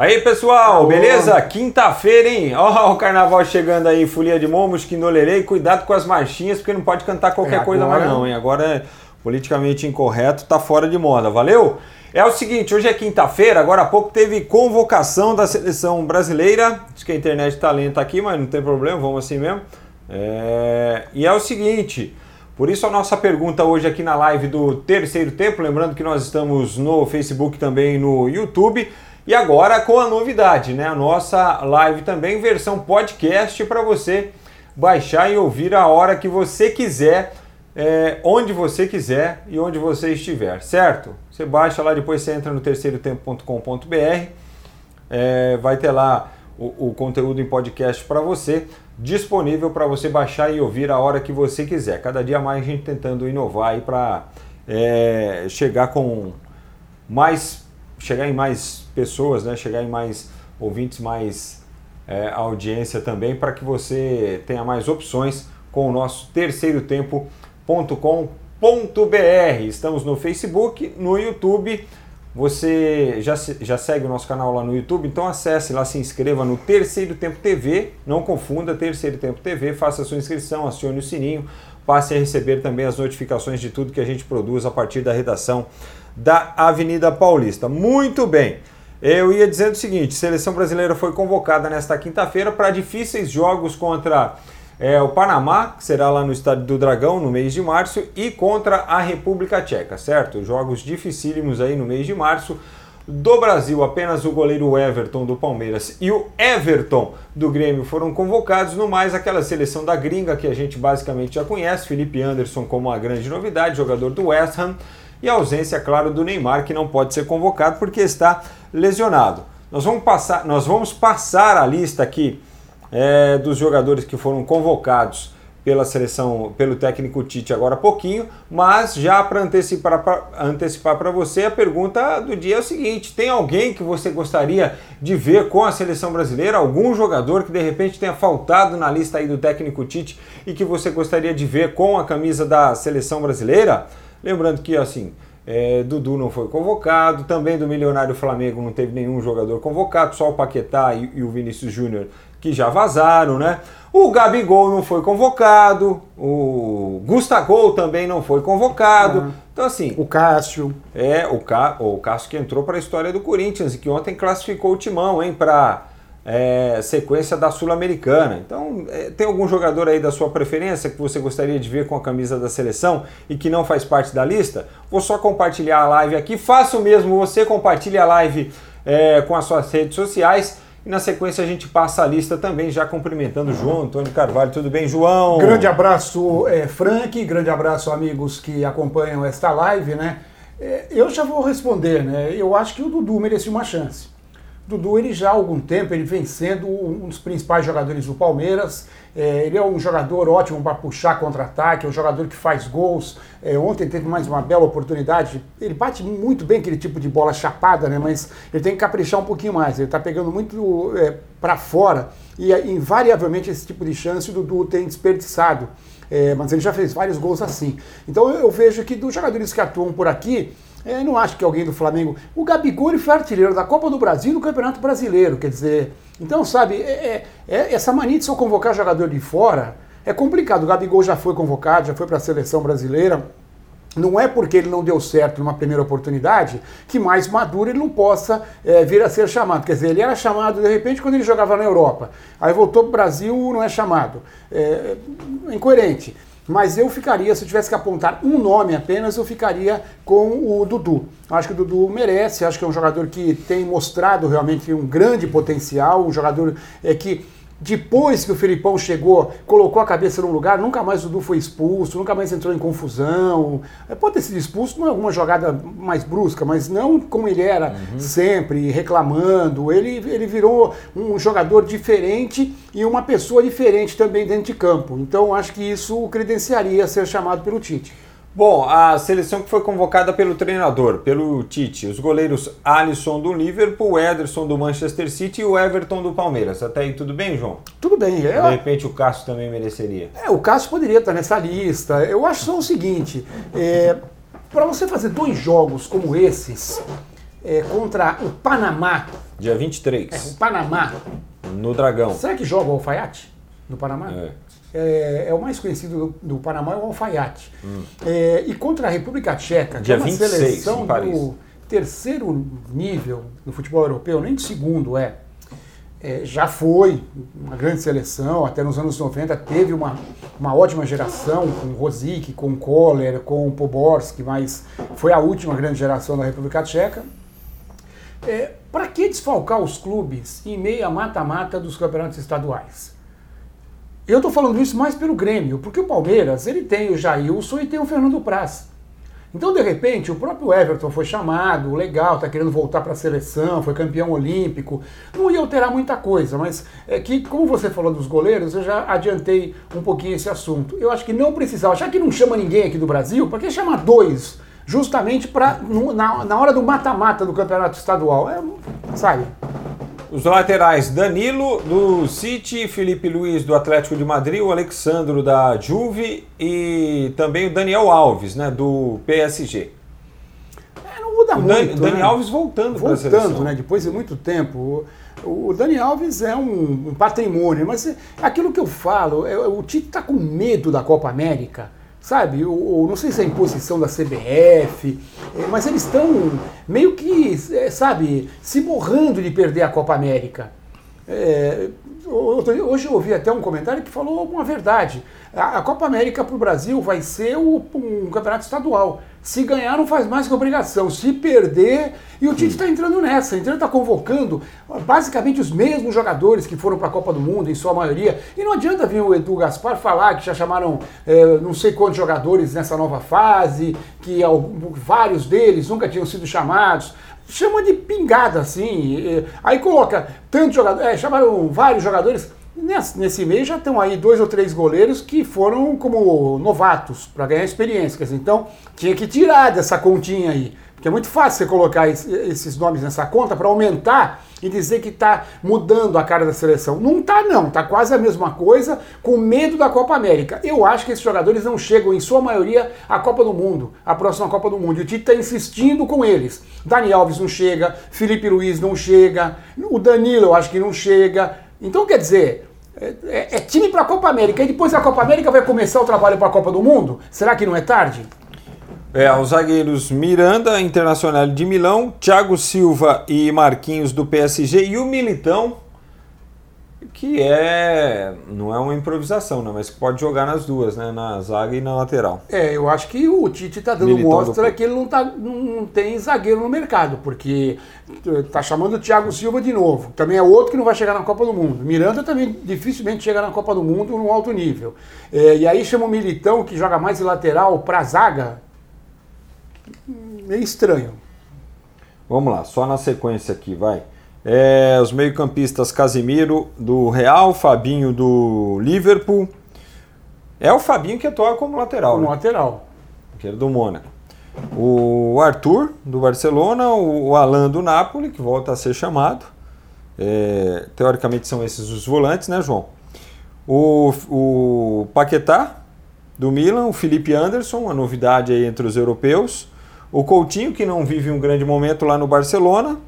Aí pessoal, beleza? Quinta-feira, hein? Ó, o carnaval chegando aí, folia de momos, quindolerei. Cuidado com as marchinhas, porque não pode cantar qualquer É, coisa mais não, hein? Agora é politicamente incorreto, tá fora de moda, valeu? É o seguinte, hoje é quinta-feira, agora há pouco teve convocação da seleção brasileira. Diz que a internet tá lenta aqui, mas não tem problema, vamos assim mesmo. É, E é o seguinte, por isso a nossa pergunta hoje aqui na live do Terceiro Tempo, lembrando que nós estamos no Facebook também no YouTube. E agora com a novidade, né? A nossa live também, versão podcast para você baixar e ouvir a hora que você quiser, é, onde você quiser e onde você estiver, certo? Você baixa lá, depois você entra no terceirotempo.com.br, é, vai ter lá o, o conteúdo em podcast para você, disponível para você baixar e ouvir a hora que você quiser. Cada dia mais a gente tentando inovar aí para é, chegar com mais chegar em mais pessoas, né? chegar em mais ouvintes, mais é, audiência também, para que você tenha mais opções com o nosso terceiro tempo.com.br. Estamos no Facebook, no YouTube. Você já, já segue o nosso canal lá no YouTube, então acesse lá, se inscreva no Terceiro Tempo TV. Não confunda Terceiro Tempo TV, faça a sua inscrição, acione o sininho, passe a receber também as notificações de tudo que a gente produz a partir da redação da Avenida Paulista. Muito bem. Eu ia dizendo o seguinte: seleção brasileira foi convocada nesta quinta-feira para difíceis jogos contra é, o Panamá, que será lá no Estádio do Dragão no mês de março, e contra a República Tcheca, certo? Jogos dificílimos aí no mês de março. Do Brasil, apenas o goleiro Everton do Palmeiras e o Everton do Grêmio foram convocados, no mais aquela seleção da gringa que a gente basicamente já conhece, Felipe Anderson como a grande novidade, jogador do West Ham, e a ausência, claro, do Neymar, que não pode ser convocado porque está lesionado. Nós vamos passar, nós vamos passar a lista aqui é, dos jogadores que foram convocados pela seleção, pelo técnico Tite agora há pouquinho, mas já para antecipar para antecipar você, a pergunta do dia é o seguinte: tem alguém que você gostaria de ver com a seleção brasileira? Algum jogador que de repente tenha faltado na lista aí do técnico Tite e que você gostaria de ver com a camisa da seleção brasileira? Lembrando que assim, é, Dudu não foi convocado, também do Milionário Flamengo não teve nenhum jogador convocado, só o Paquetá e, e o Vinícius Júnior que já vazaram, né? O Gabigol não foi convocado, o Gustavo também não foi convocado. Então, assim, O Cássio. é o, Ca... o Cássio que entrou para a história do Corinthians e que ontem classificou o Timão, hein, para é, sequência da Sul-Americana. Então, é, tem algum jogador aí da sua preferência que você gostaria de ver com a camisa da seleção e que não faz parte da lista? Vou só compartilhar a live aqui. Faça o mesmo, você compartilhe a live é, com as suas redes sociais. E na sequência a gente passa a lista também, já cumprimentando o João Antônio Carvalho. Tudo bem, João? Grande abraço, é, Frank. Grande abraço, amigos que acompanham esta live, né? É, eu já vou responder, né? Eu acho que o Dudu merecia uma chance. Dudu, ele já há algum tempo, ele vem sendo um dos principais jogadores do Palmeiras. É, ele é um jogador ótimo para puxar contra-ataque, é um jogador que faz gols. É, ontem teve mais uma bela oportunidade. Ele bate muito bem aquele tipo de bola chapada, né? Mas ele tem que caprichar um pouquinho mais. Ele está pegando muito é, para fora e invariavelmente esse tipo de chance o Dudu tem desperdiçado. É, mas ele já fez vários gols assim. Então eu vejo que dos jogadores que atuam por aqui, é, não acho que alguém do Flamengo. O Gabigol foi artilheiro da Copa do Brasil e do Campeonato Brasileiro, quer dizer. Então, sabe, é, é- é- essa mania de só convocar jogador de fora é complicado. O Gabigol já foi convocado, já foi para a seleção brasileira. Não é porque ele não deu certo numa primeira oportunidade que mais maduro ele não possa é, vir a ser chamado. Quer dizer, ele era chamado de repente quando ele jogava na Europa. Aí voltou para o Brasil, não é chamado. É, é incoerente. Mas eu ficaria, se eu tivesse que apontar um nome apenas, eu ficaria com o Dudu. Acho que o Dudu merece, acho que é um jogador que tem mostrado realmente um grande potencial, um jogador é, que depois que o Felipão chegou, colocou a cabeça no lugar, nunca mais o Dudu foi expulso, nunca mais entrou em confusão. É, Pode ter sido expulso em alguma jogada mais brusca, mas não como ele era sempre, reclamando. Ele, ele virou um jogador diferente e uma pessoa diferente também dentro de campo. Então acho que isso o credenciaria a ser chamado pelo Tite. Bom, a seleção que foi convocada pelo treinador, pelo Tite, os goleiros Alisson do Liverpool, Ederson do Manchester City e o Everton do Palmeiras. Até aí tudo bem, João? Tudo bem, De é, repente o Cássio também mereceria. É, o Cássio poderia estar nessa lista. Eu acho só o seguinte: é, para você fazer dois jogos como esses, é, contra o Panamá, Dia 23. É, o Panamá. No Dragão. Será que joga o alfaiate no Panamá? É. É, é o mais conhecido do, do Panamá, é o alfaiate. É, e contra a República Tcheca, que é uma 26, seleção do terceiro nível do futebol europeu, nem de segundo é. É, já foi uma grande seleção, até nos anos 90 teve uma, uma ótima geração com Rosic, com Kohler, com Poborski, mas foi a última grande geração da República Tcheca. É, Para que desfalcar os clubes em meio a mata-mata dos campeonatos estaduais? Eu estou falando isso mais pelo Grêmio, porque o Palmeiras ele tem o Jailson e tem o Fernando Praz. Então, de repente, o próprio Everton foi chamado, legal, está querendo voltar para a seleção, foi campeão olímpico. Não ia alterar muita coisa, mas é que, como você falou dos goleiros, eu já adiantei um pouquinho esse assunto. Eu acho que não precisava, já que não chama ninguém aqui do Brasil, para que chamar dois? Justamente para na, na hora do mata-mata do campeonato estadual. É, sabe? Os laterais, Danilo do City, Felipe Luiz do Atlético de Madrid, o Alexandro da Juve e também o Daniel Alves, né, do PSG. É, não muda O muito. Dan, Dani né? Alves voltando, para seleção. voltando, né? Depois de muito tempo. O, Dani Alves é um, um patrimônio, mas é aquilo que eu falo, é, o Tite está com medo da Copa América, sabe? O, o- não sei se é imposição da CBF, é, mas eles estão meio que, é, sabe, se borrando de perder a Copa América. É, hoje eu ouvi até um comentário que falou uma verdade. A, Copa América para o Brasil vai ser um campeonato estadual. Se ganhar, não faz mais que obrigação. Se perder, e o Tite está entrando nessa. Então ele está convocando basicamente os mesmos jogadores que foram para a Copa do Mundo, em sua maioria. E não adianta vir o Edu Gaspar falar que já chamaram é, não sei quantos jogadores nessa nova fase, que algum- vários deles nunca tinham sido chamados chama de pingada, assim. eh, Aí coloca tantos jogadores, é, chamaram vários jogadores. Nesse, meio já estão aí dois ou três goleiros que foram como novatos para ganhar experiência. Então tinha que tirar dessa continha aí. Porque é muito fácil você colocar es- esses nomes nessa conta para aumentar e dizer que está mudando a cara da seleção. Não está não, está quase a mesma coisa, com medo da Copa América. Eu acho que esses jogadores não chegam, em sua maioria, à Copa do Mundo, à próxima Copa do Mundo. E o Tite está insistindo com eles. Dani Alves não chega, Felipe Luiz não chega, o Danilo eu acho que não chega. Então, quer dizer, é, é- é time para a Copa América. E depois da Copa América vai começar o trabalho para a Copa do Mundo? Será que não é tarde? É, os zagueiros Miranda, Internacional de Milão, Thiago Silva e Marquinhos do PSG e o Militão, que é não é uma improvisação, né, mas que pode jogar nas duas, né, na zaga e na lateral. É, eu acho que o Tite está dando Militão mostra do- que ele não, tá, não tem zagueiro no mercado, porque tá chamando o Thiago Silva de novo. Também é outro que não vai chegar na Copa do Mundo. Miranda também dificilmente chega na Copa do Mundo num alto nível. É, e aí chama o Militão, que joga mais de lateral, para zaga. Meio estranho. Vamos lá, só na sequência aqui, vai. É, os meio-campistas Casimiro do Real, Fabinho do Liverpool. É o Fabinho que atua como lateral, Como né? lateral. que era do Mônaco. O Arthur, do Barcelona, o Alan do Napoli, que volta a ser chamado. É, teoricamente são esses os volantes, né, João? O, o Paquetá, do Milan, o Felipe Anderson, a novidade aí entre os europeus. O Coutinho, que não vive um grande momento lá no Barcelona.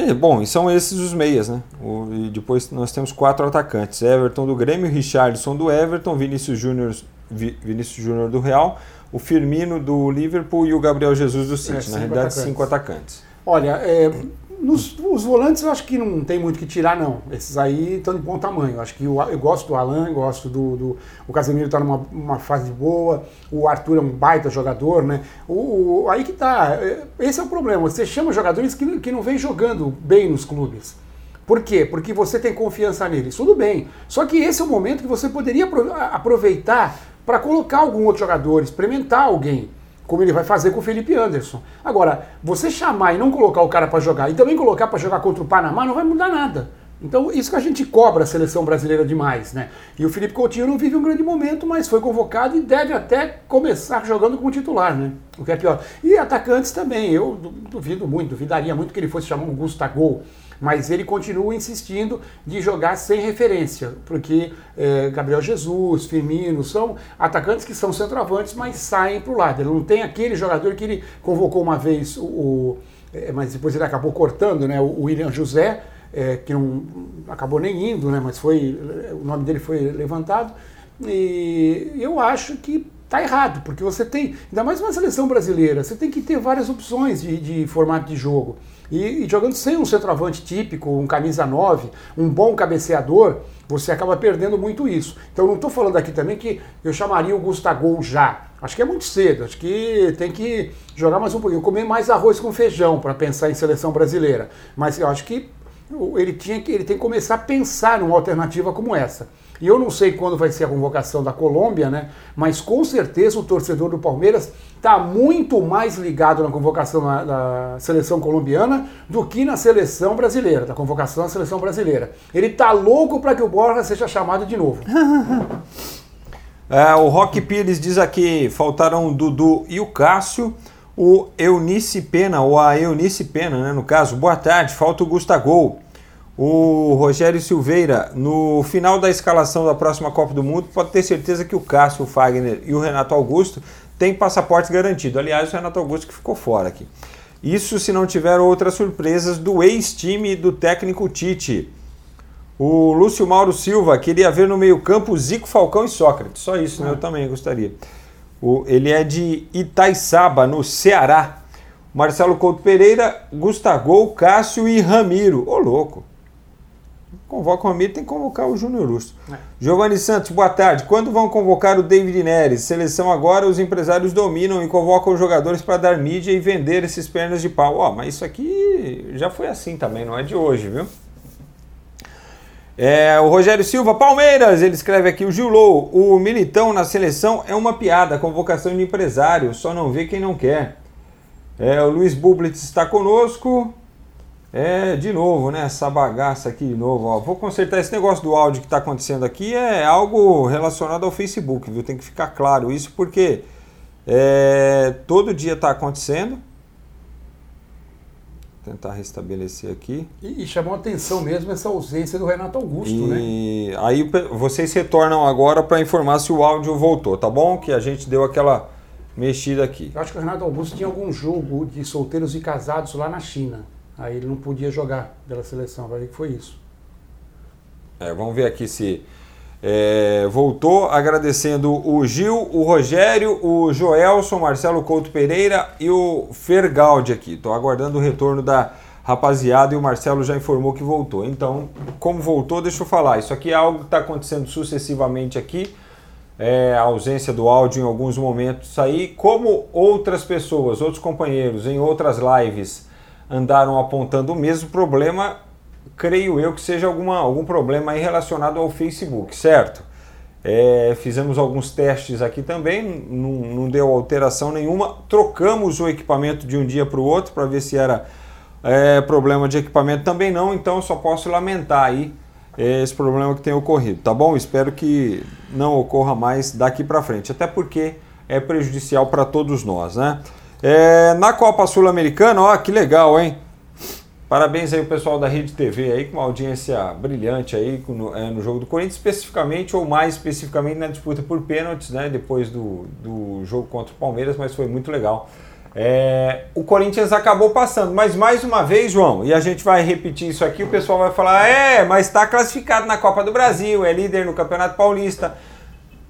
E, bom, e são esses os meias, né? O- e depois nós temos quatro atacantes: Everton do Grêmio, Richardson do Everton, Vinícius Júnior Vi- Vinícius Júnior do Real, o Firmino do Liverpool e o Gabriel Jesus do City. É, Na realidade, atacantes. cinco atacantes. Olha, é, nos, os volantes eu acho que não tem muito que tirar, não. Esses aí estão de bom tamanho. Eu acho que o- eu gosto do Alan, gosto do. do o Casemiro está numa uma fase boa, o Arthur é um baita jogador, né? O, o- aí que tá. é, Esse é o problema. Você chama jogadores que, que não vem jogando bem nos clubes. Por quê? Porque você tem confiança neles. Tudo bem. Só que esse é o momento que você poderia apro- aproveitar para colocar algum outro jogador, experimentar alguém como ele vai fazer com o Felipe Anderson. Agora, você chamar e não colocar o cara para jogar e também colocar para jogar contra o Panamá não vai mudar nada. Então, isso que a gente cobra a seleção brasileira demais, né? E o Felipe Coutinho não vive um grande momento, mas foi convocado e deve até começar jogando como titular, né? O que é pior. E atacantes também, eu du- duvido muito, duvidaria muito que ele fosse chamar um Gustavo, mas ele continua insistindo de jogar sem referência, porque é, Gabriel Jesus, Firmino, são atacantes que são centroavantes, mas saem para o lado. Ele não tem aquele jogador que ele convocou uma vez o, é, mas depois ele acabou cortando, né? O William José, é, que não acabou nem indo, né? Mas foi, o nome dele foi levantado. E eu acho que está errado, porque você tem, ainda mais uma seleção brasileira, você tem que ter várias opções de, de formato de jogo. E, e, jogando sem um centroavante típico, um camisa 9, um bom cabeceador, você acaba perdendo muito isso. Então não estou falando aqui também que eu chamaria o Gustavo já. Acho que é muito cedo, acho que tem que jogar mais um pouquinho, comer mais arroz com feijão para pensar em seleção brasileira. Mas eu acho que ele, tinha que, ele tem que começar a pensar numa alternativa como essa. E eu não sei quando vai ser a convocação da Colômbia, né? Mas com certeza o torcedor do Palmeiras está muito mais ligado na convocação da, da, seleção colombiana do que na seleção brasileira, da convocação da seleção brasileira. Ele está louco para que o Borja seja chamado de novo. é, o Rock Pires diz aqui: faltaram o Dudu e o Cássio. O Eunice Pena, ou a Eunice Pena, né, no caso, boa tarde, falta o Gustavo. O Rogério Silveira, no final da escalação da próxima Copa do Mundo, pode ter certeza que o Cássio, o Fagner e o Renato Augusto têm passaporte garantido. Aliás, o Renato Augusto que ficou fora aqui. Isso se não tiver outras surpresas do ex-time do técnico Tite. O Lúcio Mauro Silva queria ver no meio-campo Zico, Falcão e Sócrates. Só isso, né? Eu também gostaria. O, ele é de Itaiçaba, no Ceará. Marcelo Couto Pereira, Gustavo, Cássio e Ramiro. Ô, louco. Convoca o Ramiro, tem que convocar o Júnior Urso. É. Giovanni Santos, boa tarde. Quando vão convocar o David Neres? Seleção agora, os empresários dominam e convocam os jogadores para dar mídia e vender esses pernas de pau. Ó, mas isso aqui já foi assim também, não é de hoje, viu? É, o Rogério Silva, Palmeiras, ele escreve aqui, o Gilou, o Militão na seleção é uma piada, convocação de empresário, só não vê quem não quer. É, o Luiz Bublitz está conosco, é, de novo, né? Essa bagaça aqui de novo. Ó. Vou consertar esse negócio do áudio que está acontecendo aqui. É algo relacionado ao Facebook, viu? Tem que ficar claro isso porque é, todo dia está acontecendo. Tentar restabelecer aqui. E, e, chamou atenção mesmo essa ausência do Renato Augusto, e, né? Aí vocês retornam agora para informar se o áudio voltou, tá bom? Que a gente deu aquela mexida aqui. Eu acho que o Renato Augusto tinha algum jogo de solteiros e casados lá na China. Aí ele não podia jogar pela seleção, vai ver que foi isso. É, vamos ver aqui se é, voltou, agradecendo o Gil, o Rogério, o Joelson, Marcelo Couto Pereira e o Fergaldi aqui. Estou aguardando o retorno da rapaziada e o Marcelo já informou que voltou. Então, como voltou, deixa eu falar. Isso aqui é algo que está acontecendo sucessivamente aqui. É, a ausência do áudio em alguns momentos aí, como outras pessoas, outros companheiros em outras lives andaram apontando o mesmo problema, creio eu que seja alguma, algum problema aí relacionado ao Facebook, certo? É, fizemos alguns testes aqui também, não, não, deu alteração nenhuma. Trocamos o equipamento de um dia para o outro para ver se era é, problema de equipamento também não, então só posso lamentar aí é, esse problema que tem ocorrido, tá bom? Espero que não ocorra mais daqui para frente, até porque é prejudicial para todos nós, né? É, na Copa Sul-Americana, ó, que legal, hein? Parabéns aí o pessoal da Rede TV aí, com uma audiência brilhante aí no, é, no, jogo do Corinthians, especificamente ou mais especificamente na disputa por pênaltis, né? Depois do, do jogo contra o Palmeiras, mas foi muito legal. É, o Corinthians acabou passando, mas mais uma vez, João, e a gente vai repetir isso aqui, o pessoal vai falar: é, mas está classificado na Copa do Brasil, é líder no Campeonato Paulista.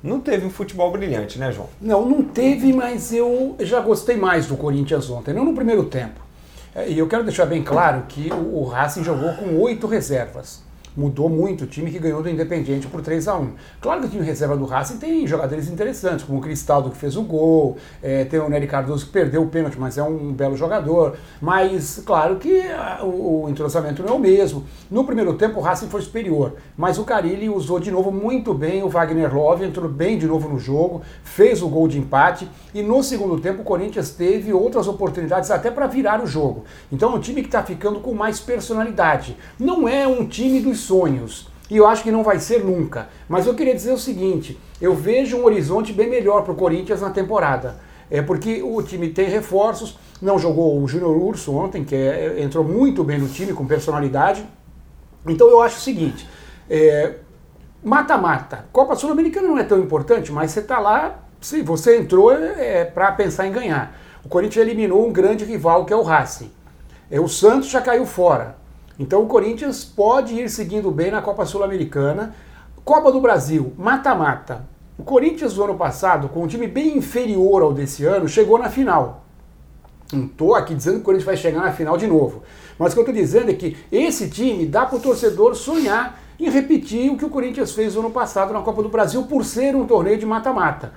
Não teve um futebol brilhante, né, João? Não, não teve, mas eu já gostei mais do Corinthians ontem, não no primeiro tempo. É, e eu quero deixar bem claro que o Racing jogou com oito reservas mudou muito o time que ganhou do Independiente por 3 a 1 Claro que o time reserva do Racing tem jogadores interessantes, como o Cristaldo que fez o gol, é, tem o Nery Cardoso que perdeu o pênalti, mas é um belo jogador. Mas, claro que a, o, o, entrosamento não é o mesmo. No primeiro tempo o Racing foi superior, mas o Carilli usou de novo muito bem o Wagner Love, entrou bem de novo no jogo, fez o gol de empate e no segundo tempo o Corinthians teve outras oportunidades até para virar o jogo. Então é um time que está ficando com mais personalidade. Não é um time dos sonhos. E eu acho que não vai ser nunca. Mas eu queria dizer o seguinte: eu vejo um horizonte bem melhor para o Corinthians na temporada. É porque o time tem reforços, não jogou o Júnior Urso ontem, que é, entrou muito bem no time, com personalidade. Então eu acho o seguinte: é, mata-mata. É, Copa Sul-Americana não é tão importante, mas você está lá, se você entrou é, é para pensar em ganhar. O Corinthians eliminou um grande rival que é o Racing. É, o Santos já caiu fora. Então o Corinthians pode ir seguindo bem na Copa Sul-Americana. Copa do Brasil, mata-mata. O Corinthians do ano passado, com um time bem inferior ao desse ano, chegou na final. Não estou aqui dizendo que o Corinthians vai chegar na final de novo. Mas o que eu estou dizendo é que esse time dá para o torcedor sonhar em repetir o que o Corinthians fez no ano passado na Copa do Brasil, por ser um torneio de mata-mata.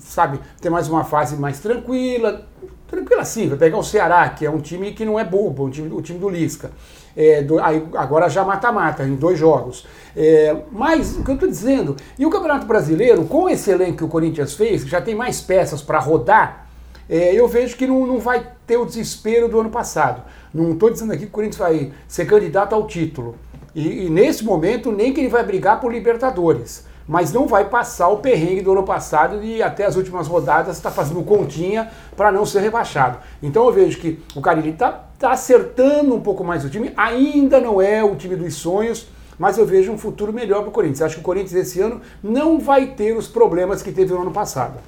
Sabe, ter mais uma fase mais tranquila, tranquila sim, vai pegar o Ceará, que é um time que não é bobo, um time, o time do Lisca. É, do, aí, agora já mata-mata, em dois jogos. É, mas, o que eu estou dizendo, e o Campeonato Brasileiro, com esse elenco que o Corinthians fez, que já tem mais peças para rodar, é, eu vejo que não, não vai ter o desespero do ano passado. Não estou dizendo aqui que o Corinthians vai ser candidato ao título. E, e nesse momento, nem que ele vai brigar por Libertadores mas não vai passar o perrengue do ano passado e até as últimas rodadas está fazendo continha para não ser rebaixado. Então eu vejo que o Carilli está tá acertando um pouco mais o time, ainda não é o time dos sonhos, mas eu vejo um futuro melhor para o Corinthians. Acho que o Corinthians esse ano não vai ter os problemas que teve no ano passado.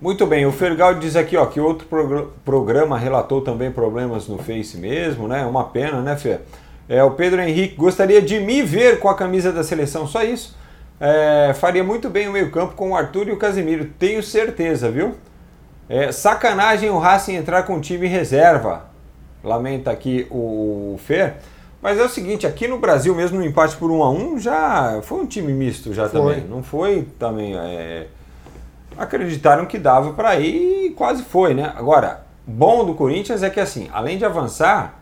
Muito bem, o Fergal diz aqui ó, que outro programa relatou também problemas no Face mesmo, né? Uma pena, né, Fer? É, o Pedro Henrique gostaria de me ver com a camisa da seleção, só isso. É, faria muito bem o meio-campo com o Arthur e o Casemiro, tenho certeza, viu? É, sacanagem o Racing entrar com o time reserva, lamenta aqui o Fer. Mas é o seguinte, aqui no Brasil, mesmo no empate por 1 a 1 já foi um time misto já foi. também. Não foi também. É... Acreditaram que dava para ir e quase foi, né? Agora, bom do Corinthians é que assim, além de avançar,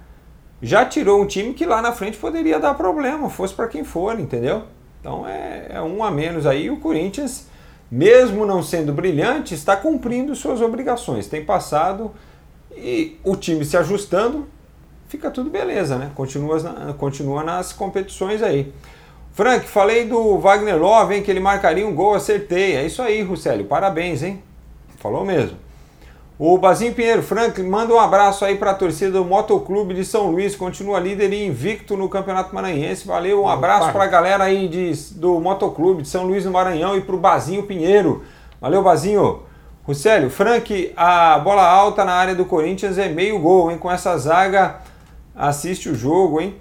já tirou um time que lá na frente poderia dar problema, fosse para quem for, entendeu? Então é, é, um a menos aí. O Corinthians, mesmo não sendo brilhante, está cumprindo suas obrigações. Tem passado e o time se ajustando, fica tudo beleza, né? Continua, continua nas competições aí. Frank, falei do Wagner Love, hein, que ele marcaria um gol, acertei. É isso aí, Russelli. Parabéns, hein? Falou mesmo. O Bazinho Pinheiro, Franklin, manda um abraço aí para a torcida do Motoclube de São Luís, continua líder e invicto no Campeonato Maranhense. Valeu, um abraço para a galera aí de, do Motoclube de São Luís do Maranhão e para o Bazinho Pinheiro. Valeu, Bazinho. Rusélio, Frank, a bola alta na área do Corinthians é meio gol, hein? Com essa zaga, assiste o jogo, hein?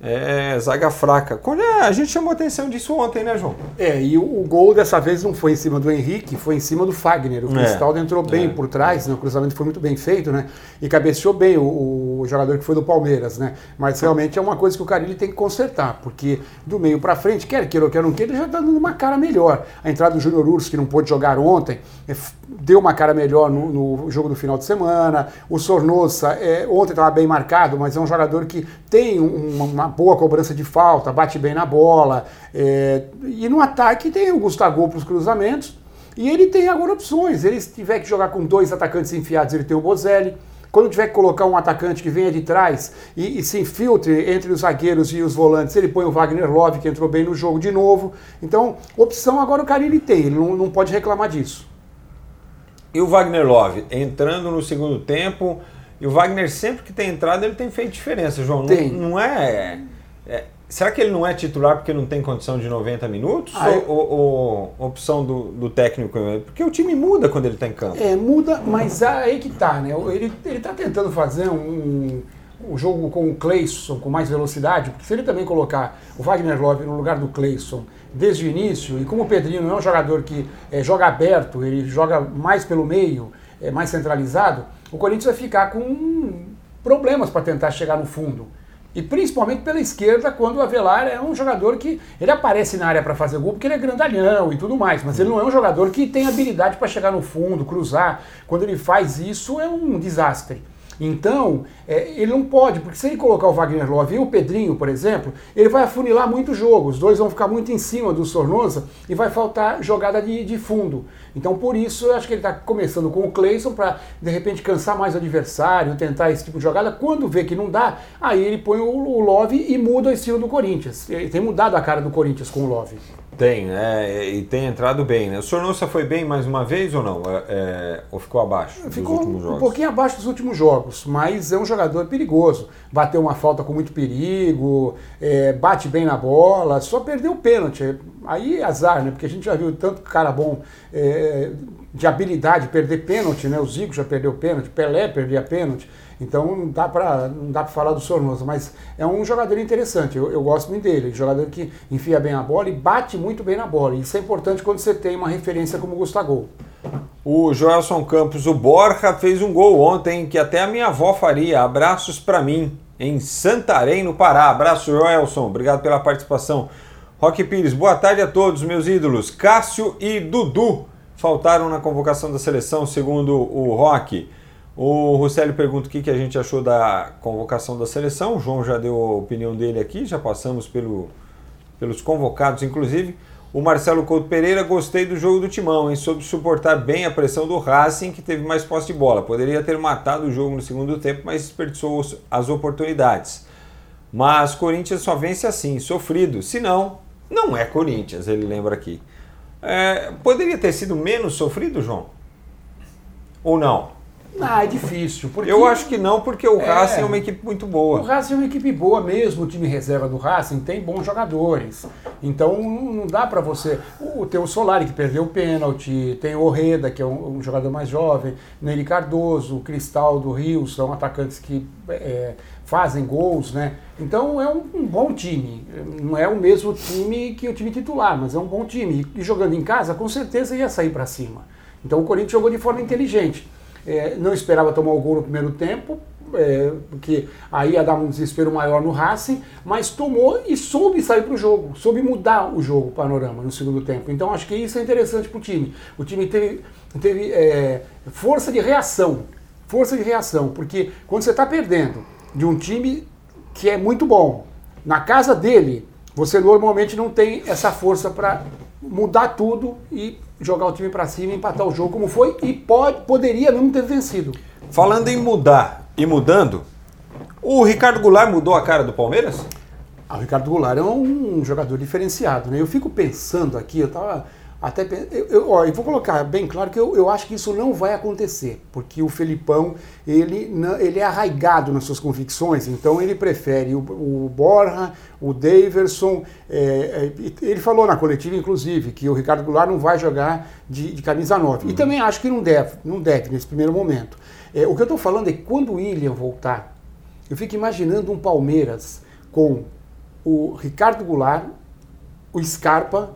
É, zaga fraca. É, a gente chamou atenção disso ontem, né, João? É, e o, o, gol dessa vez não foi em cima do Henrique, foi em cima do Fagner. O é. Cristaldo é, entrou bem é, por trás, né? o cruzamento foi muito bem feito, né? E cabeceou bem o, o, jogador que foi do Palmeiras, né? Mas realmente é uma coisa que o Carilli tem que consertar, porque do meio para frente, quer queira ou quer não queira, ele já tá dando uma cara melhor. A entrada do Júnior Urso, que não pôde jogar ontem, é, deu uma cara melhor no, no, jogo do final de semana. O Sornosa, é, ontem estava bem marcado, mas é um jogador que tem uma, uma boa cobrança de falta, bate bem na bola. É, e no ataque tem o Gustavo para os cruzamentos. E ele tem agora opções. Ele se tiver que jogar com dois atacantes enfiados, ele tem o Bozelli. Quando tiver que colocar um atacante que venha de trás e, e, se infiltre entre os zagueiros e os volantes, ele põe o Wagner Love, que entrou bem no jogo de novo. Então, opção agora o Carilli tem, ele não, não pode reclamar disso. E o Wagner Love entrando no segundo tempo, e o Wagner sempre que tem entrado ele tem feito diferença, João. Tem. Não, não é é, será que ele não é titular porque não tem condição de 90 minutos? Ah, ou, ou, ou, opção do, do, técnico? Porque o time muda quando ele está em campo. É, muda, mas aí que tá, né? Ele, ele tá tentando fazer um, um jogo com o Cleison com mais velocidade, porque se ele também colocar o Wagner Love no lugar do Cleison desde o início, e como o Pedrinho não é um jogador que é, joga aberto, ele joga mais pelo meio, é mais centralizado, o Corinthians vai ficar com problemas para tentar chegar no fundo. E principalmente pela esquerda, quando o Avelar é um jogador que ele aparece na área para fazer gol porque ele é grandalhão e tudo mais, mas ele não é um jogador que tem habilidade para chegar no fundo, cruzar. Quando ele faz isso é um desastre. Então, é, ele não pode, porque se ele colocar o Wagner Love e o Pedrinho, por exemplo, ele vai afunilar muito o jogo. Os dois vão ficar muito em cima do Sornosa e vai faltar jogada de, de fundo. Então, por isso, eu acho que ele está começando com o Cleison para, de repente, cansar mais o adversário, tentar esse tipo de jogada. Quando vê que não dá, aí ele põe o, o Love e muda o estilo do Corinthians. Ele tem mudado a cara do Corinthians com o Love. Tem, né? E tem entrado bem, né? O Sornosa foi bem mais uma vez ou não? É, é ou ficou abaixo ficou dos últimos jogos? um pouquinho abaixo dos últimos jogos, mas é um jogador perigoso. Bateu uma falta com muito perigo, é, bate bem na bola, só perdeu o pênalti. Aí azar, né? Porque a gente já viu tanto cara bom é, de habilidade, perder pênalti, né? O Zico já perdeu pênalti, Pelé perdia pênalti. Então não dá para não dá para falar do Sornosa, mas é um jogador interessante. Eu, eu gosto muito dele, jogador que enfia bem a bola e bate muito bem na bola. Isso é importante quando você tem uma referência como o Gustavo. O Joelson Campos, o Borja fez um gol ontem que até a minha avó faria. Abraços para mim em Santarém, no Pará. Abraço, Joelson. Obrigado pela participação. Roque Pires, boa tarde a todos, meus ídolos. Cássio e Dudu faltaram na convocação da seleção, segundo o Roque. O Russelli pergunta o que, que a gente achou da convocação da seleção. O João já deu a opinião dele aqui, já passamos pelo, pelos convocados, inclusive. O Marcelo Couto Pereira, gostei do jogo do Timão, hein? Soube suportar bem a pressão do Racing, que teve mais posse de bola. Poderia ter matado o jogo no segundo tempo, mas desperdiçou as oportunidades. Mas Corinthians só vence assim, sofrido. Se não, não é Corinthians, ele lembra aqui. É, poderia ter sido menos sofrido, João? Ou não? Ah, é difícil. Porque... Eu acho que não, porque o é, Racing é uma equipe muito boa. O Racing é uma equipe boa mesmo, o time reserva do Racing tem bons jogadores. Então não dá para você. O, tem o Solari que perdeu o pênalti, tem o Orreda, que é um, um jogador mais jovem, Neri Cardoso, o Cristal do Rio, são atacantes que é, fazem gols, né? Então é um, um, bom time. Não é o mesmo time que o time titular, mas é um bom time. E jogando em casa, com certeza ia sair para cima. Então o Corinthians jogou de forma inteligente é, não esperava tomar o gol no primeiro tempo, é, porque aí ia dar um desespero maior no Racing, mas tomou e soube sair para o jogo, soube mudar o jogo, o panorama no segundo tempo. Então acho que isso é interessante para o time. O time teve, teve é, força de reação, força de reação, porque quando você está perdendo de um time que é muito bom, na casa dele, você normalmente não tem essa força para mudar tudo e jogar o time para cima, empatar o jogo como foi e pode, poderia mesmo ter vencido. Falando em mudar e mudando, o Ricardo Goulart mudou a cara do Palmeiras? Ah, o Ricardo Goulart é um jogador diferenciado, né? Eu fico pensando aqui, eu tava até eu, eu, ó, eu vou colocar bem claro que eu, eu acho que isso não vai acontecer, porque o Felipão ele, ele é arraigado nas suas convicções, então ele prefere o, o Borja, o Daverson. É, é, ele falou na coletiva, inclusive, que o Ricardo Goulart não vai jogar de, de camisa 9. Uhum. E também acho que não deve, não deve nesse primeiro momento. É, o que eu estou falando é que quando o William voltar, eu fico imaginando um Palmeiras com o Ricardo Goulart, o Scarpa,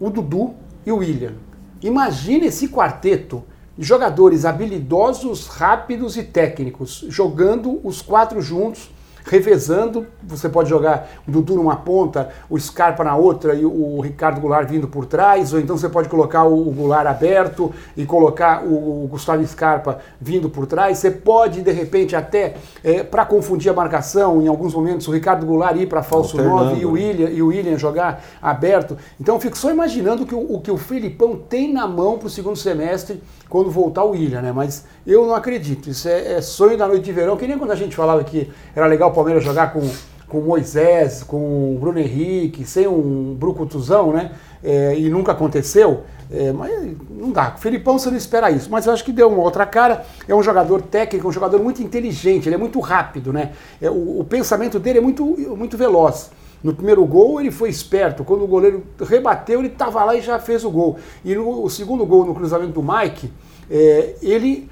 o Dudu e o William. Imagine esse quarteto de jogadores habilidosos, rápidos e técnicos, jogando os quatro juntos revezando. Você pode jogar o Dudu numa ponta, o Scarpa na outra e o Ricardo Goulart vindo por trás, ou então você pode colocar o Goulart aberto e colocar o Gustavo Scarpa vindo por trás. Você pode, de repente, até é, para confundir a marcação, em alguns momentos, o Ricardo Goulart ir para falso 9 e o, William, e o William jogar aberto. Então eu fico só imaginando que o, o que o Felipão tem na mão para o segundo semestre quando voltar o William, né? Mas eu não acredito. Isso é, é, sonho da noite de verão, que nem quando a gente falava que era legal o Palmeiras jogar com, com Moisés, com o Bruno Henrique, sem um brucutuzão, né? É, e nunca aconteceu. É, mas não dá. O Felipão você não espera isso. Mas eu acho que deu uma outra cara. É um jogador técnico, um jogador muito inteligente, ele é muito rápido, né? É, o, o pensamento dele é muito, muito veloz. No primeiro gol ele foi esperto, quando o goleiro rebateu ele estava lá e já fez o gol. E no segundo gol, no cruzamento do Mike, é, ele,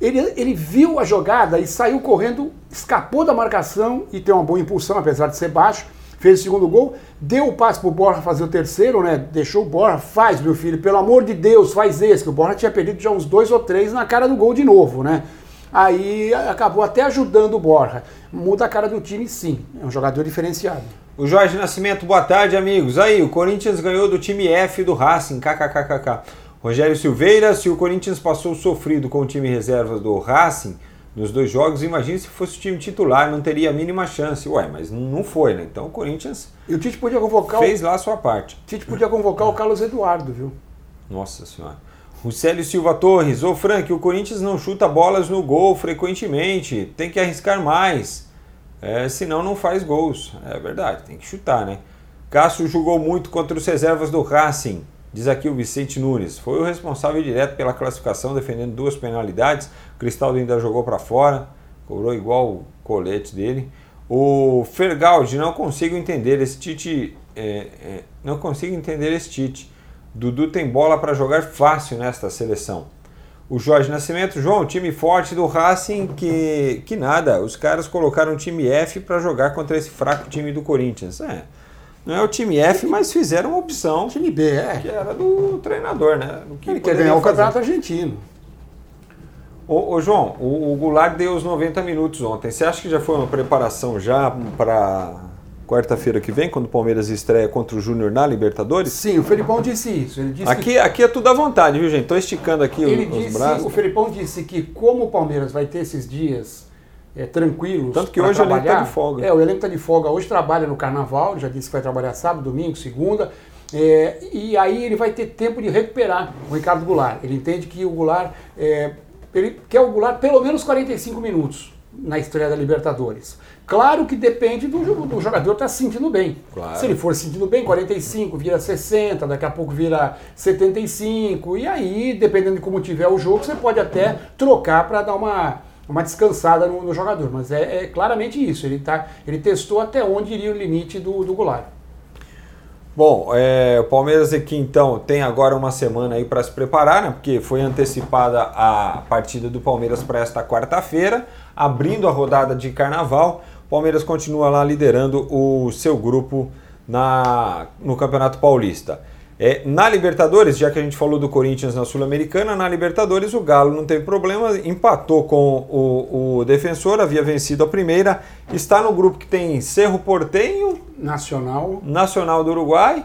ele, ele viu a jogada e saiu correndo, escapou da marcação e tem uma boa impulsão, apesar de ser baixo. Fez o segundo gol, deu o passe para o Borja fazer o terceiro, né? Deixou o Borja, faz, meu filho, pelo amor de Deus, faz esse, que o Borja tinha perdido já uns dois ou três na cara do gol de novo, né? Aí acabou até ajudando o Borja. Muda a cara do time, sim. É um jogador diferenciado. O Jorge Nascimento, boa tarde, amigos. Aí, o Corinthians ganhou do time F do Racing, kkkk. Rogério Silveira, se o Corinthians passou sofrido com o time reserva do Racing nos dois jogos, imagine se fosse o time titular, não teria a mínima chance. Ué, mas não foi, né? Então o Corinthians e o Tite podia convocar fez o... lá a sua parte. O Tite podia convocar o Carlos Eduardo, viu? Nossa Senhora. O Célio Silva Torres, ô Frank, o Corinthians não chuta bolas no gol frequentemente, tem que arriscar mais é, senão não faz gols. É verdade, tem que chutar, né? Cássio jogou muito contra os reservas do Racing, diz aqui o Vicente Nunes. Foi o responsável direto pela classificação, defendendo duas penalidades. O Cristaldo ainda jogou para fora, cobrou igual o colete dele. O Fergaldi, não consigo entender esse Tite. É, é, não consigo entender esse Tite. Dudu tem bola para jogar fácil nesta seleção. O Jorge Nascimento, João, time forte do Racing que, que nada, os caras colocaram o time F para jogar contra esse fraco time do Corinthians. É, não é o time F, mas fizeram uma opção. Time B, é. Que era do treinador, né? Que Ele quer ganhar o campeonato argentino. Ô, ô João, o, o Goulart deu os 90 minutos ontem. Você acha que já foi uma preparação já para quarta-feira que vem, quando o Palmeiras estreia contra o Júnior na Libertadores? Sim, o Felipão disse isso. Ele disse aqui, que... aqui é tudo à vontade, viu, gente? Estou esticando aqui ele os, disse, os braços. O Felipão disse que como o Palmeiras vai ter esses dias é, tranquilos. Tanto que hoje trabalhar, o elenco está de folga. É, o elenco está de folga. Hoje trabalha no carnaval, já disse que vai trabalhar sábado, domingo, segunda. É, e aí ele vai ter tempo de recuperar o Ricardo Goulart. Ele entende que o Goulart. É, ele quer o Goulart pelo menos 45 minutos na estreia da Libertadores. Claro que depende do, do jogador estar tá se sentindo bem. Claro. Se ele for se sentindo bem, 45 vira 60, daqui a pouco vira 75. E aí, dependendo de como tiver o jogo, você pode até trocar para dar uma, uma descansada no, no jogador. Mas é, é, claramente isso. Ele, tá, ele testou até onde iria o limite do, do Goulart. Bom, é, o Palmeiras aqui então tem agora uma semana aí para se preparar, né? Porque foi antecipada a partida do Palmeiras para esta quarta-feira, abrindo a rodada de carnaval. O Palmeiras continua lá liderando o seu grupo na, no Campeonato Paulista. É, na Libertadores, já que a gente falou do Corinthians na Sul-Americana, na Libertadores o Galo não teve problema, empatou com o, o defensor, havia vencido a primeira, está no grupo que tem Cerro Portenho, Nacional, Nacional do Uruguai,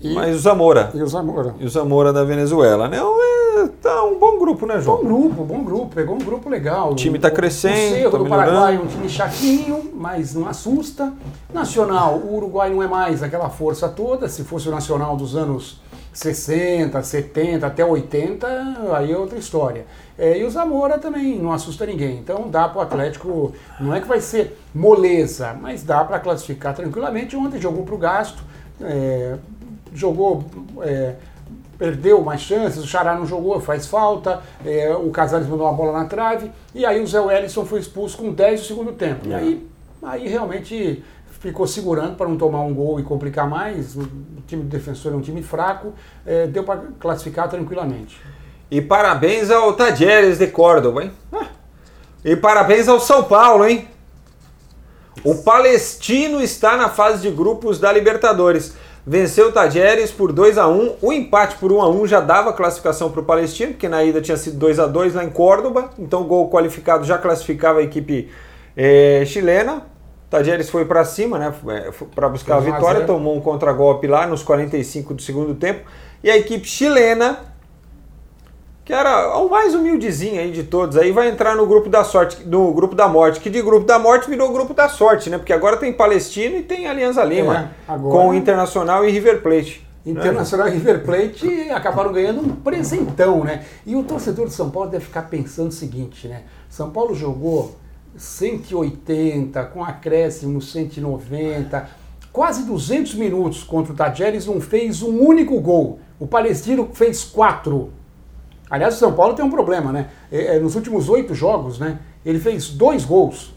e, mas o Zamora. E o Zamora. E o Zamora da Venezuela, né? É, tá um bom grupo, né, João? Bom grupo, bom grupo. Pegou um grupo legal. O time está crescendo. O Cerro tá do Paraguai é um time chatinho, mas não assusta. Nacional, o Uruguai não é mais aquela força toda. Se fosse o Nacional dos anos 60, 70, até 80, aí é outra história. É, e o Zamora também não assusta ninguém. Então dá para o Atlético, não é que vai ser moleza, mas dá para classificar tranquilamente. Ontem jogou para o gasto. É, jogou, é, perdeu mais chances, o Xará não jogou, faz falta, é, o Casares mandou uma bola na trave, e aí o Zé Wellison foi expulso com 10 do segundo tempo. E aí, aí realmente ficou segurando para não tomar um gol e complicar mais. O time do defensor é um time fraco, é, deu para classificar tranquilamente. E parabéns ao Tadieres de Córdoba, hein? E parabéns ao São Paulo, hein? O Palestino está na fase de grupos da Libertadores venceu o Tajeres por 2 a 1 O empate por 1 a 1 já dava classificação para o Palestino, porque na ida tinha sido 2 a 2 lá em Córdoba. Então, o gol qualificado já classificava a equipe é, chilena. Tajeres foi para cima, né, é, para buscar a vitória, tomou um contragolpe lá nos 45 do segundo tempo. E a equipe chilena que era o mais humildezinho aí de todos, aí vai entrar no grupo da sorte, no grupo da morte, que de grupo da morte virou grupo da sorte, né? Porque agora tem Palestino e tem Alianza Lima, é, agora... com o Internacional e River Plate. Internacional e River Plate acabaram ganhando um presentão, né? E o torcedor de São Paulo deve ficar pensando o seguinte, né? São Paulo jogou 180, com acréscimo 190, quase 200 minutos contra o Tajeres, não fez um único gol. O Palestino fez quatro. Aliás, o São Paulo tem um problema, né? É, é, nos últimos oito jogos, né? Ele fez dois gols.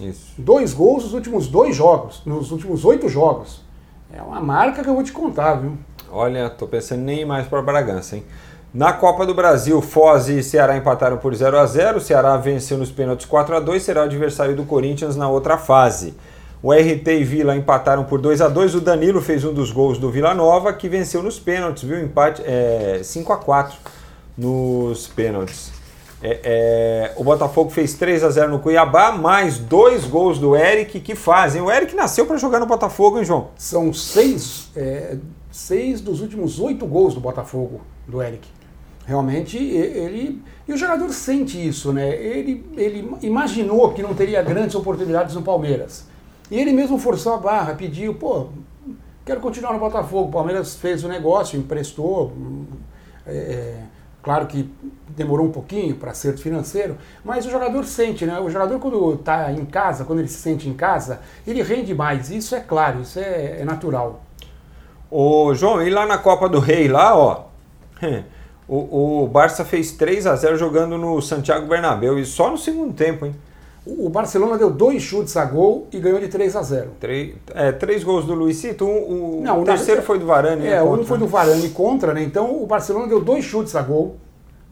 Isso. Dois gols nos últimos dois jogos, nos últimos oito jogos. É uma marca que eu vou te contar, viu? Olha, tô pensando nem mais para Bragança, hein? Na Copa do Brasil, Foz e Ceará empataram por 0 a 0 O Ceará venceu nos pênaltis 4 a 2 será o adversário do Corinthians na outra fase. O RT e Vila empataram por 2 a 2 O Danilo fez um dos gols do Vila Nova, que venceu nos pênaltis, viu? Empate é, 5 a 4 nos pênaltis. É, é, o Botafogo fez 3 a 0 no Cuiabá, mais dois gols do Eric que fazem. O Eric nasceu para jogar no Botafogo, hein, João? São seis, é, seis dos últimos oito gols do Botafogo, do Eric. Realmente, ele. E o jogador sente isso, né? Ele, ele imaginou que não teria grandes oportunidades no Palmeiras. E ele mesmo forçou a barra, pediu, pô, quero continuar no Botafogo. O Palmeiras fez o negócio, emprestou. É, Claro que demorou um pouquinho para acerto financeiro, mas o jogador sente, né? O jogador quando está em casa, quando ele se sente em casa, ele rende mais. Isso é claro, isso é, é natural. Ô João, e lá na Copa do Rei, lá, ó, o, o Barça fez 3 a 0 jogando no Santiago Bernabéu e só no segundo tempo, hein? O Barcelona deu dois chutes a gol e ganhou de 3 a 0. Três, é, três gols do Luizito, um, o Não, terceiro foi do Varane. É, um foi do Varane contra, né? Então o Barcelona deu dois chutes a gol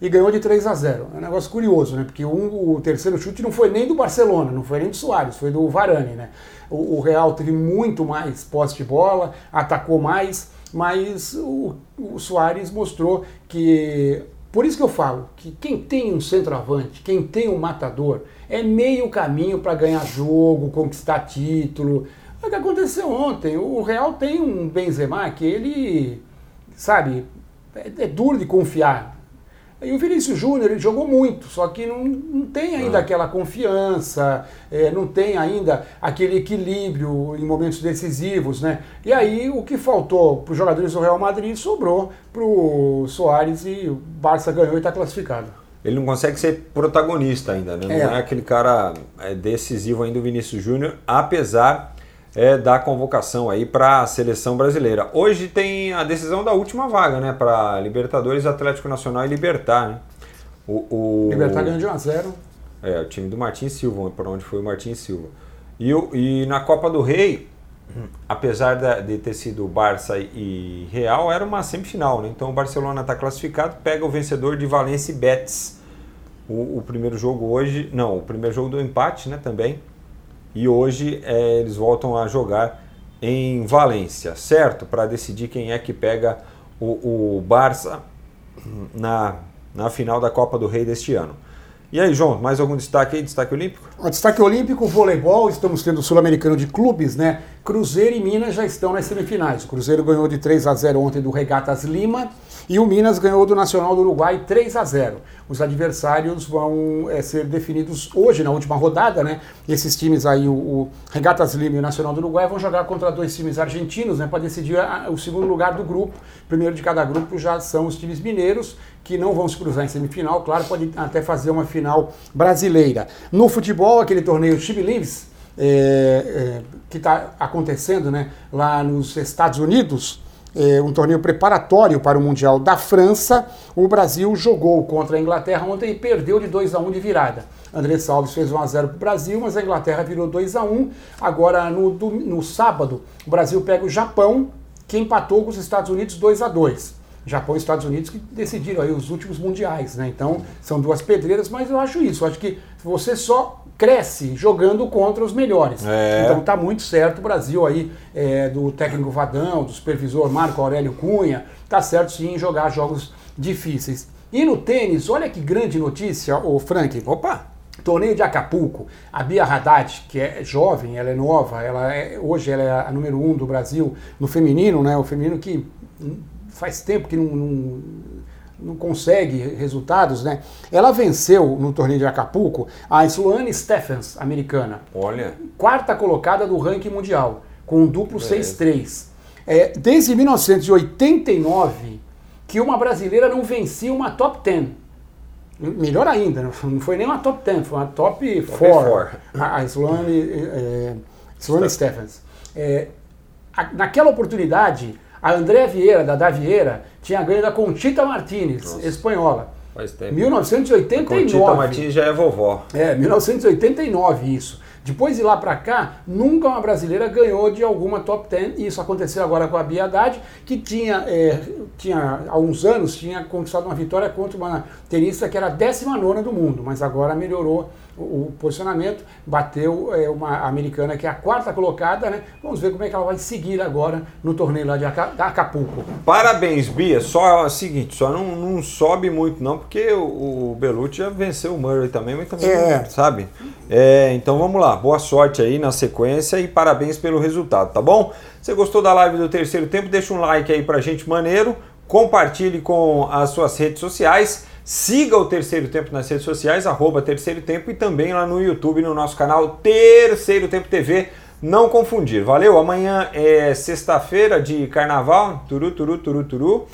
e ganhou de 3 a 0. É um negócio curioso, né? Porque um, o terceiro chute não foi nem do Barcelona, não foi nem do Soares, foi do Varane, né? O, o Real teve muito mais posse de bola, atacou mais, mas o, o Soares mostrou que por isso que eu falo que quem tem um centroavante, quem tem um matador, é meio caminho para ganhar jogo, conquistar título. É o que aconteceu ontem. O Real tem um Benzema que ele, sabe, é, é duro de confiar. E o Vinícius Júnior, ele jogou muito, só que não, não tem ainda ah. aquela confiança, é, não tem ainda aquele equilíbrio em momentos decisivos, né? E aí o que faltou para os jogadores do Real Madrid sobrou para o Soares e o Barça ganhou e está classificado. Ele não consegue ser protagonista ainda, né? Não é, é aquele cara é, decisivo ainda o Vinícius Júnior, apesar é, da convocação aí para a seleção brasileira. Hoje tem a decisão da última vaga, né, para Libertadores, Atlético Nacional e Libertar, né? O, o Libertar ganhou de 1 a 0. É, o time do Martins Silva, para onde foi o Martins Silva. E, e na Copa do Rei, apesar de ter sido Barça e Real, era uma semifinal, né? Então o Barcelona está classificado, pega o vencedor de Valência e Betis. O, o, primeiro jogo hoje, não, o primeiro jogo do empate, né, também e hoje é, eles voltam a jogar em Valência, certo? Para decidir quem é que pega o, o Barça na, na final da Copa do Rei deste ano. E aí, João, mais algum destaque aí? Destaque olímpico? O destaque olímpico, voleibol, estamos tendo o Sul-Americano de Clubes, né? Cruzeiro e Minas já estão nas semifinais. O Cruzeiro ganhou de 3 a 0 ontem do Regatas Lima e o Minas ganhou do Nacional do Uruguai 3 a 0. Os adversários vão é, ser definidos hoje, na última rodada, né? Esses times aí, o, o Regatas Lima e o Nacional do Uruguai, vão jogar contra dois times argentinos, né? Para decidir a, o segundo lugar do grupo. Primeiro de cada grupo já são os times mineiros, que não vão se cruzar em semifinal, claro, pode até fazer uma final brasileira. No futebol, aquele torneio Chip Leaves, é, é, que está acontecendo né, lá nos Estados Unidos, é, um torneio preparatório para o Mundial da França. O Brasil jogou contra a Inglaterra ontem e perdeu de 2 a 1 de virada. André Salves fez 1 a 0 para o Brasil, mas a Inglaterra virou 2 a 1. Agora no, no sábado, o Brasil pega o Japão, que empatou com os Estados Unidos 2 a 2. Japão e Estados Unidos que decidiram aí os últimos mundiais, né? Então são duas pedreiras, mas eu acho isso. Eu acho que você só cresce jogando contra os melhores. É. Então tá muito certo o Brasil aí, é, do técnico Vadão, do supervisor Marco Aurélio Cunha, tá certo sim em jogar jogos difíceis. E no tênis, olha que grande notícia, o Frank. Opa! Torneio de Acapulco. A Bia Haddad, que é jovem, ela é nova, ela é, hoje ela é a número um do Brasil no feminino, né? O feminino que faz tempo que não, não não consegue resultados, né? Ela venceu no torneio de Acapulco a Sloane Stephens, americana. Olha. Quarta colocada do ranking mundial, com um duplo 6-3. É, desde 1989 que uma brasileira não vencia uma top 10. Melhor ainda, não foi nem uma top 10, foi uma top 4. A, a Sloane, é, Sloane Stephens. É, a, naquela oportunidade, a Andréa Vieira, da Davieira, tinha ganho da Conchita Martinez, Nossa. espanhola. Faz tempo. 1989. A Conchita Martinez já é vovó. É, 1989 isso. Depois de lá para cá, nunca uma brasileira ganhou de alguma top 10. E isso aconteceu agora com a Bia Haddad, que tinha, é, tinha há uns anos tinha conquistado uma vitória contra uma tenista que era a 19 do mundo, mas agora melhorou o, posicionamento, bateu é, uma americana que é a quarta colocada, né? Vamos ver como é que ela vai seguir agora no torneio lá de Acapulco. Parabéns, Bia. Só é o seguinte, só não, não sobe muito não, porque o, o Belucci já venceu o Murray também, mas também, é. sabe? É, então vamos lá, boa sorte aí na sequência e parabéns pelo resultado, tá bom? Você gostou da live do terceiro tempo? Deixa um like aí pra gente maneiro, compartilhe com as suas redes sociais. Siga o Terceiro Tempo nas redes sociais, arroba Terceiro Tempo e também lá no YouTube, no nosso canal Terceiro Tempo TV. Não confundir, valeu? Amanhã é sexta-feira de carnaval, turu, turu, turu, turu.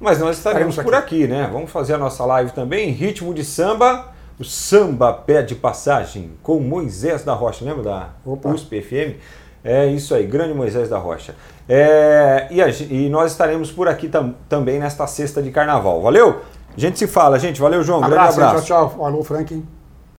Mas nós estaremos por aqui, né? Vamos fazer a nossa live também, ritmo de samba. O samba pede passagem com Moisés da Rocha, lembra da Opa. USP FM? É isso aí, grande Moisés da Rocha. É, e, a, e, nós estaremos por aqui tam, também nesta sexta de carnaval. Valeu? A gente se fala, gente. Valeu, João. Abraço, Grande abraço. Tchau, tchau. Alô, Frank.